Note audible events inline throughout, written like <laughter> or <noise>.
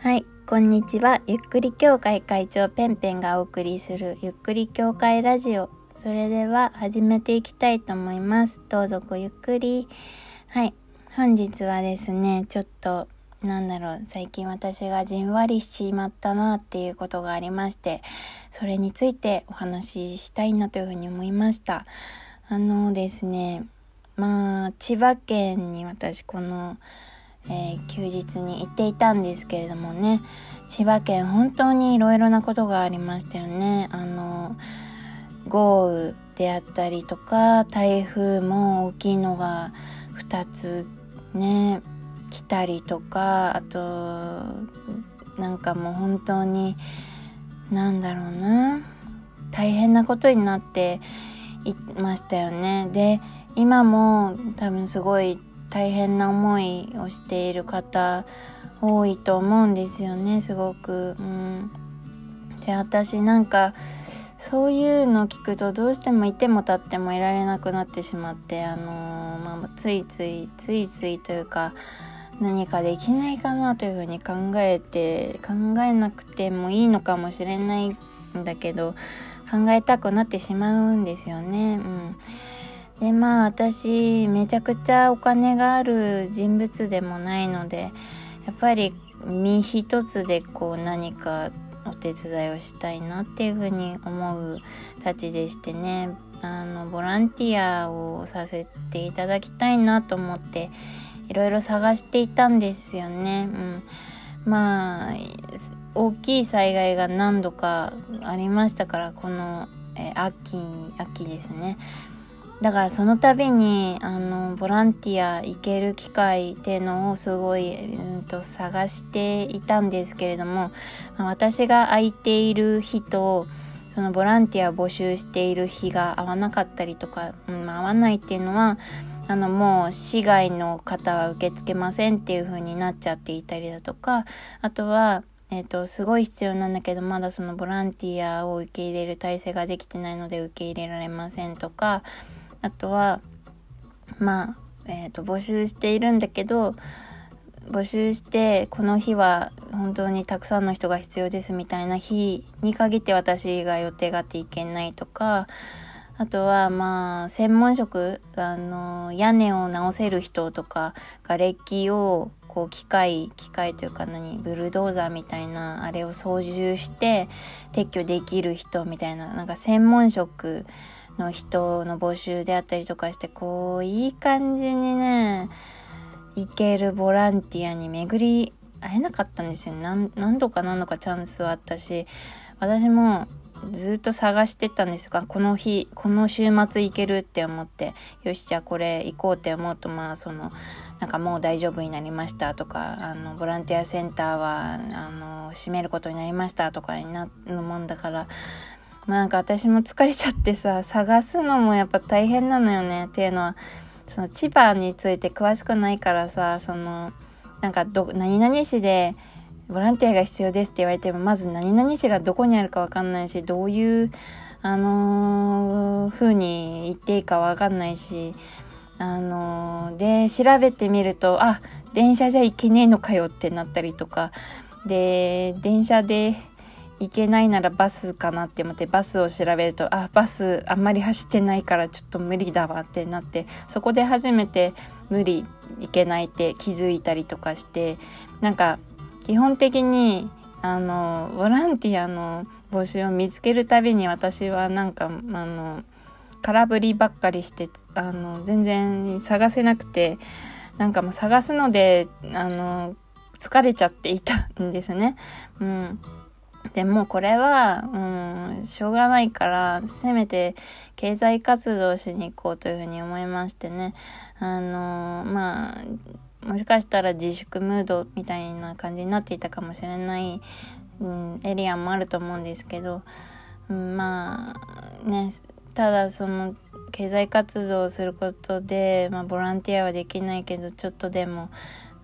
はい、こんにちは。ゆっくり協会会長ペンペンがお送りするゆっくり協会ラジオ。それでは始めていきたいと思います。どうぞごゆっくり。はい、本日はですね、ちょっとなんだろう、最近私がじんわりしちまったなっていうことがありまして、それについてお話ししたいなというふうに思いました。あのですね、まあ、千葉県に私この、えー、休日に行っていたんですけれどもね千葉県本当にいろいろなことがありましたよね。あの豪雨であったりとか台風も大きいのが2つね来たりとかあとなんかもう本当になんだろうな大変なことになっていましたよね。で今も多分すごい大変な思いをしている方多いと思うんですよねすごく。うん、で私なんかそういうの聞くとどうしてもいても立ってもいられなくなってしまってあのー、まあ、ついついついついというか何かできないかなというふうに考えて考えなくてもいいのかもしれないんだけど考えたくなってしまうんですよね。うんでまあ私めちゃくちゃお金がある人物でもないのでやっぱり身一つでこう何かお手伝いをしたいなっていうふうに思うたちでしてねあのボランティアをさせていただきたいなと思っていろいろ探していたんですよね。うん、まあ大きい災害が何度かありましたからこの、え秋秋ですね。だからその度にあのボランティア行ける機会っていうのをすごい、うん、と探していたんですけれども、私が空いている日とそのボランティア募集している日が合わなかったりとか、うん、合わないっていうのはあのもう市外の方は受け付けませんっていう風になっちゃっていたりだとかあとはえーと、すごい必要なんだけどまだそのボランティアを受け入れる体制ができてないので受け入れられませんとかあとはまあ、えーと、募集しているんだけど募集してこの日は本当にたくさんの人が必要ですみたいな日に限って私が予定があっていけないとかあとはまあ専門職あの屋根を直せる人とか瓦礫をこう機械機械というか何ブルドーザーみたいなあれを操縦して撤去できる人みたいななんか専門職の人の募集であったりとかしてこういい感じにね行けるボランティアに巡り会えなかったんですよ。何何度か何度かチャンスはあったし私もずっと探してたんですがこの日この週末行けるって思ってよしじゃあこれ行こうって思うとまあそのなんかもう大丈夫になりましたとかあのボランティアセンターはあの閉めることになりましたとかになるもんだからなんか私も疲れちゃってさ、探すのもやっぱ大変なのよね。っていうのは、その千葉について詳しくないからさ、その、なんかど、何々市でボランティアが必要ですって言われても、まず何々市がどこにあるかわかんないし、どういう、あのー、風に言っていいかわかんないし、あのー、で、調べてみると、あ、電車じゃ行けねえのかよってなったりとか、で、電車で行けないならバスかなって思ってバスを調べるとあバスあんまり走ってないからちょっと無理だわってなってそこで初めて無理行けないって気づいたりとかしてなんか基本的にあのボランティアの募集を見つけるたびに私はなんかあの空振りばっかりしてあの全然探せなくてなんかもう探すのであの疲れちゃっていたんですね。うんでもこれは、うん、しょうがないから、せめて経済活動しに行こうというふうに思いましてね。あのまあ、もしかしたら自粛ムードみたいな感じになっていたかもしれない、うん、エリアもあると思うんですけど、うん、まあ、ね、ただその経済活動をすることで、まあ、ボランティアはできないけど、ちょっとでも、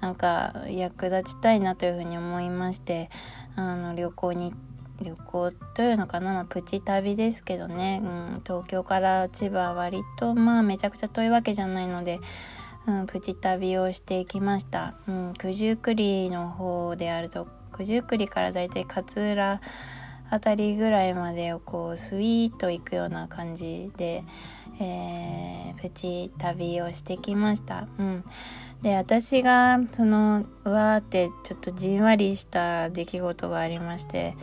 なんか役立ちたいなというふうに思いましてあの旅行に旅行というのかな、まあ、プチ旅ですけどね、うん、東京から千葉は割とまあめちゃくちゃ遠いわけじゃないので、うん、プチ旅をしていきました、うん、九十九里の方であると九十九里からだいたい勝浦あたりぐらいまでをこうスイーッと行くような感じで、えー、プチ旅をしてきました。うん、で私がそのうわーってちょっとじんわりした出来事がありまして。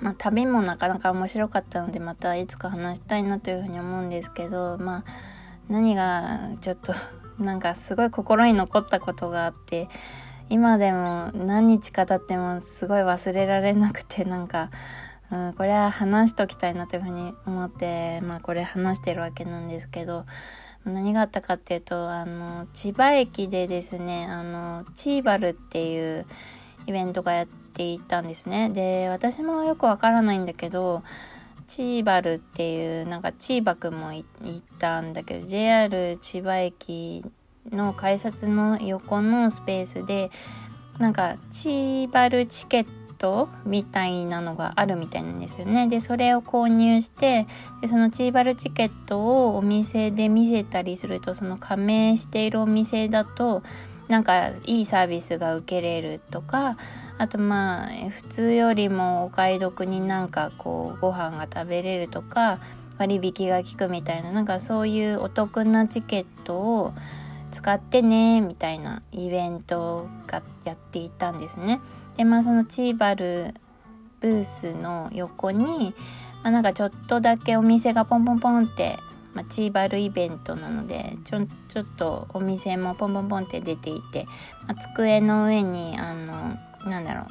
まあ、旅もなかなか面白かったのでまたいつか話したいなというふうに思うんですけどまあ何がちょっとなんかすごい心に残ったことがあって今でも何日か経ってもすごい忘れられなくてなんか、うん、これは話しときたいなというふうに思ってまあこれ話してるわけなんですけど何があったかっていうとあの千葉駅でですねあのチーバルっていうイベントがやっていたんですね。で私もよくわからないんだけどチーバルっていうなんかチーバくんも行ったんだけど JR 千葉駅の改札の横のスペースでなんかチーバルチケットトみたいなのがあるみたいなんですよね。でそれを購入してでそのチーバルチケットをお店で見せたりするとその加盟しているお店だとなんかいいサービスが受けれるとかあとまあ普通よりもお買い得になんかこうご飯が食べれるとか割引が効くみたいななんかそういうお得なチケットを使ってねみたいなイベントがやっていたんですね。でまあそのチーバルブースの横に、まあ、なんかちょっとだけお店がポンポンポンって、まあ、チーバルイベントなのでちょちょっとお店もポンポンポンって出ていて、まあ、机の上にあのなんだろ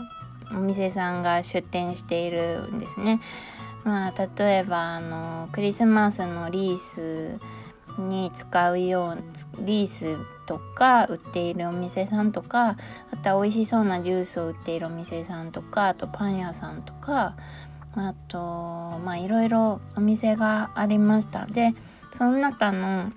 うお店さんが出店しているんですね。まあ、例えばあのクリスマスのリースに使うようリースとか売っているお店さんとかあとは美味しそうなジュースを売っているお店さんとかあとパン屋さんとかあとまあいろいろお店がありました。でその中の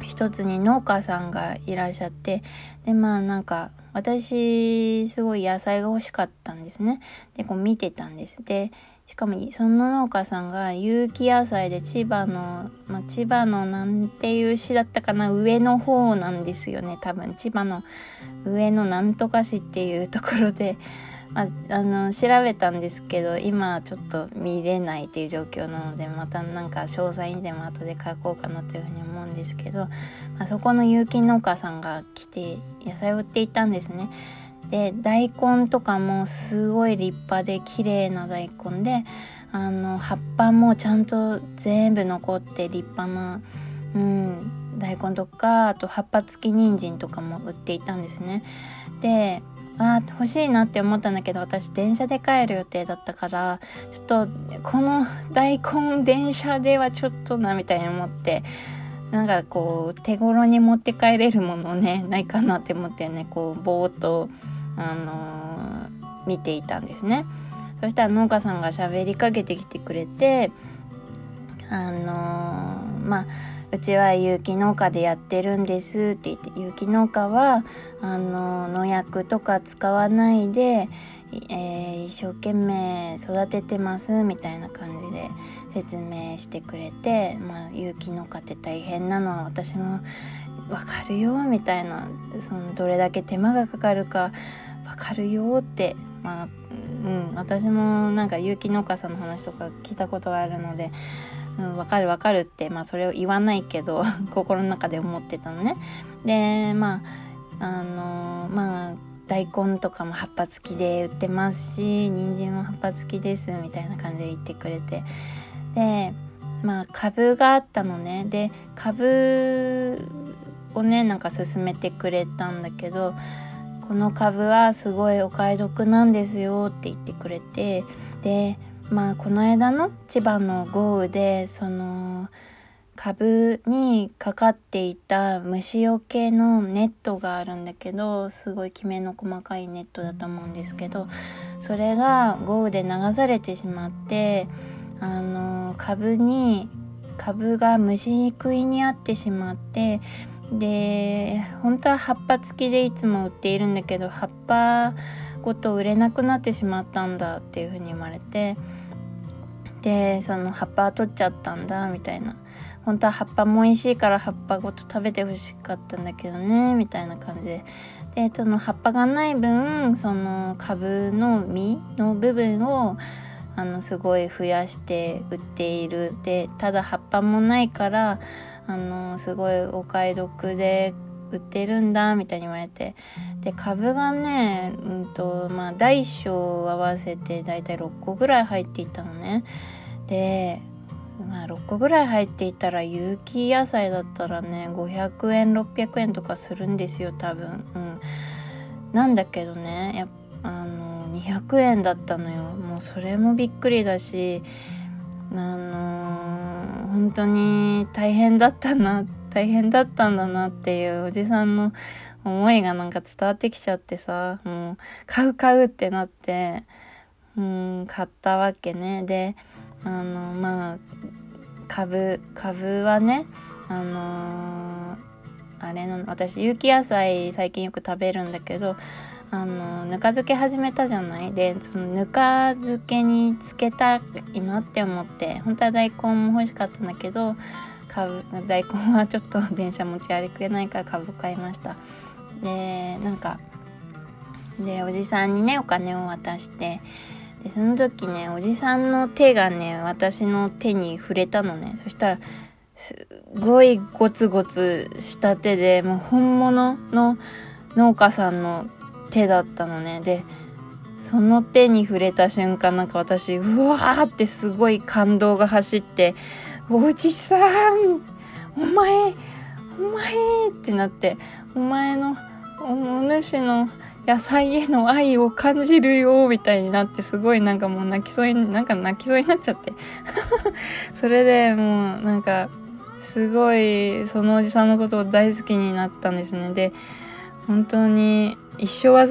一つに農家さんがいらっしゃってでまあなんか私すごい野菜が欲しかったんですね。でこう見てたんです。でしかもその農家さんが有機野菜で千葉の、まあ、千葉のなんていう市だったかな上の方なんですよね多分千葉の上のなんとか市っていうところで、<laughs> まあ、あの調べたんですけど今ちょっと見れないっていう状況なのでまたなんか詳細にでも後で書こうかなというふうに思うんですけど、まあ、そこの有機農家さんが来て野菜を売っていたんですね。で大根とかもすごい立派で綺麗な大根であの葉っぱもちゃんと全部残って立派な、うん、大根とかあと葉っぱ付き人参とかも売っていたんですね。であ欲しいなって思ったんだけど私電車で帰る予定だったからちょっとこの大根電車ではちょっとなみたいに思ってなんかこう手頃に持って帰れるものねないかなって思ってねこうぼーっとあのー、見ていたんですね。そしたら農家さんが喋りかけてきてくれてあのー、まあうちは有機農家でやってるんですって言って有機農家はあの農薬とか使わないで、えー、一生懸命育ててますみたいな感じで説明してくれて、まあ、有機農家って大変なのは私も分かるよみたいなそのどれだけ手間がかかるか分かるよってまあうん私もなんか有機農家さんの話とか聞いたことがあるので、うん、分かる分かるってまあそれを言わないけど <laughs> 心の中で思ってたのね。でまああのまあ大根とかも葉っぱ付きで売ってますし人参も葉っぱ付きですみたいな感じで言ってくれてでまあ株があったのね。で株をねなんか勧めてくれたんだけどこの株はすごいお買い得なんですよって言ってくれてでまあこの間の千葉の豪雨でその株にかかっていた虫よけのネットがあるんだけどすごいきめの細かいネットだと思うんですけどそれが豪雨で流されてしまってあの株に株が虫食いにあってしまってで本当は葉っぱ付きでいつも売っているんだけど葉っぱごと売れなくなってしまったんだっていうふうに言われてでその葉っぱ取っちゃったんだみたいな。本当は葉っぱも美味しいから葉っぱごと食べてほしかったんだけどねみたいな感じで。でその葉っぱがない分その株の実の部分をあのすごい増やして売っている。でただ葉っぱもないからあのすごいお買い得で売ってるんだみたいに言われて。で株がね、うんとまあ、大小合わせてだいたい6個ぐらい入っていたのね。で、まあ、6個ぐらい入っていたら有機野菜だったらね500円600円とかするんですよ多分。うん。なんだけどねやあの200円だったのよ。もうそれもびっくりだしあの本当に大変だったな大変だったんだなっていうおじさんの思いがなんか伝わってきちゃってさもう買う買うってなってうん買ったわけね。であのまあ株株はねあのあれなの私有機野菜最近よく食べるんだけどあのぬか漬け始めたじゃない？でそのぬか漬けにつけたいなって思って本当は大根も欲しかったんだけど株大根はちょっと電車持ち歩けないから株買いました。でなんかでおじさんにねお金を渡してでその時ねおじさんの手がね私の手に触れたのね。そしたらすごいゴツゴツした手でもう本物の農家さんの手だったのね。でその手に触れた瞬間なんか私うわーってすごい感動が走っておじさんお前お前ってなってお前のお主の野菜への愛を感じるよみたいになってすごいなんかもう泣きそうになんか泣きそうになっちゃって。<laughs> それでもうなんかすごいそのおじさんのことを大好きになったんですね。で本当に一生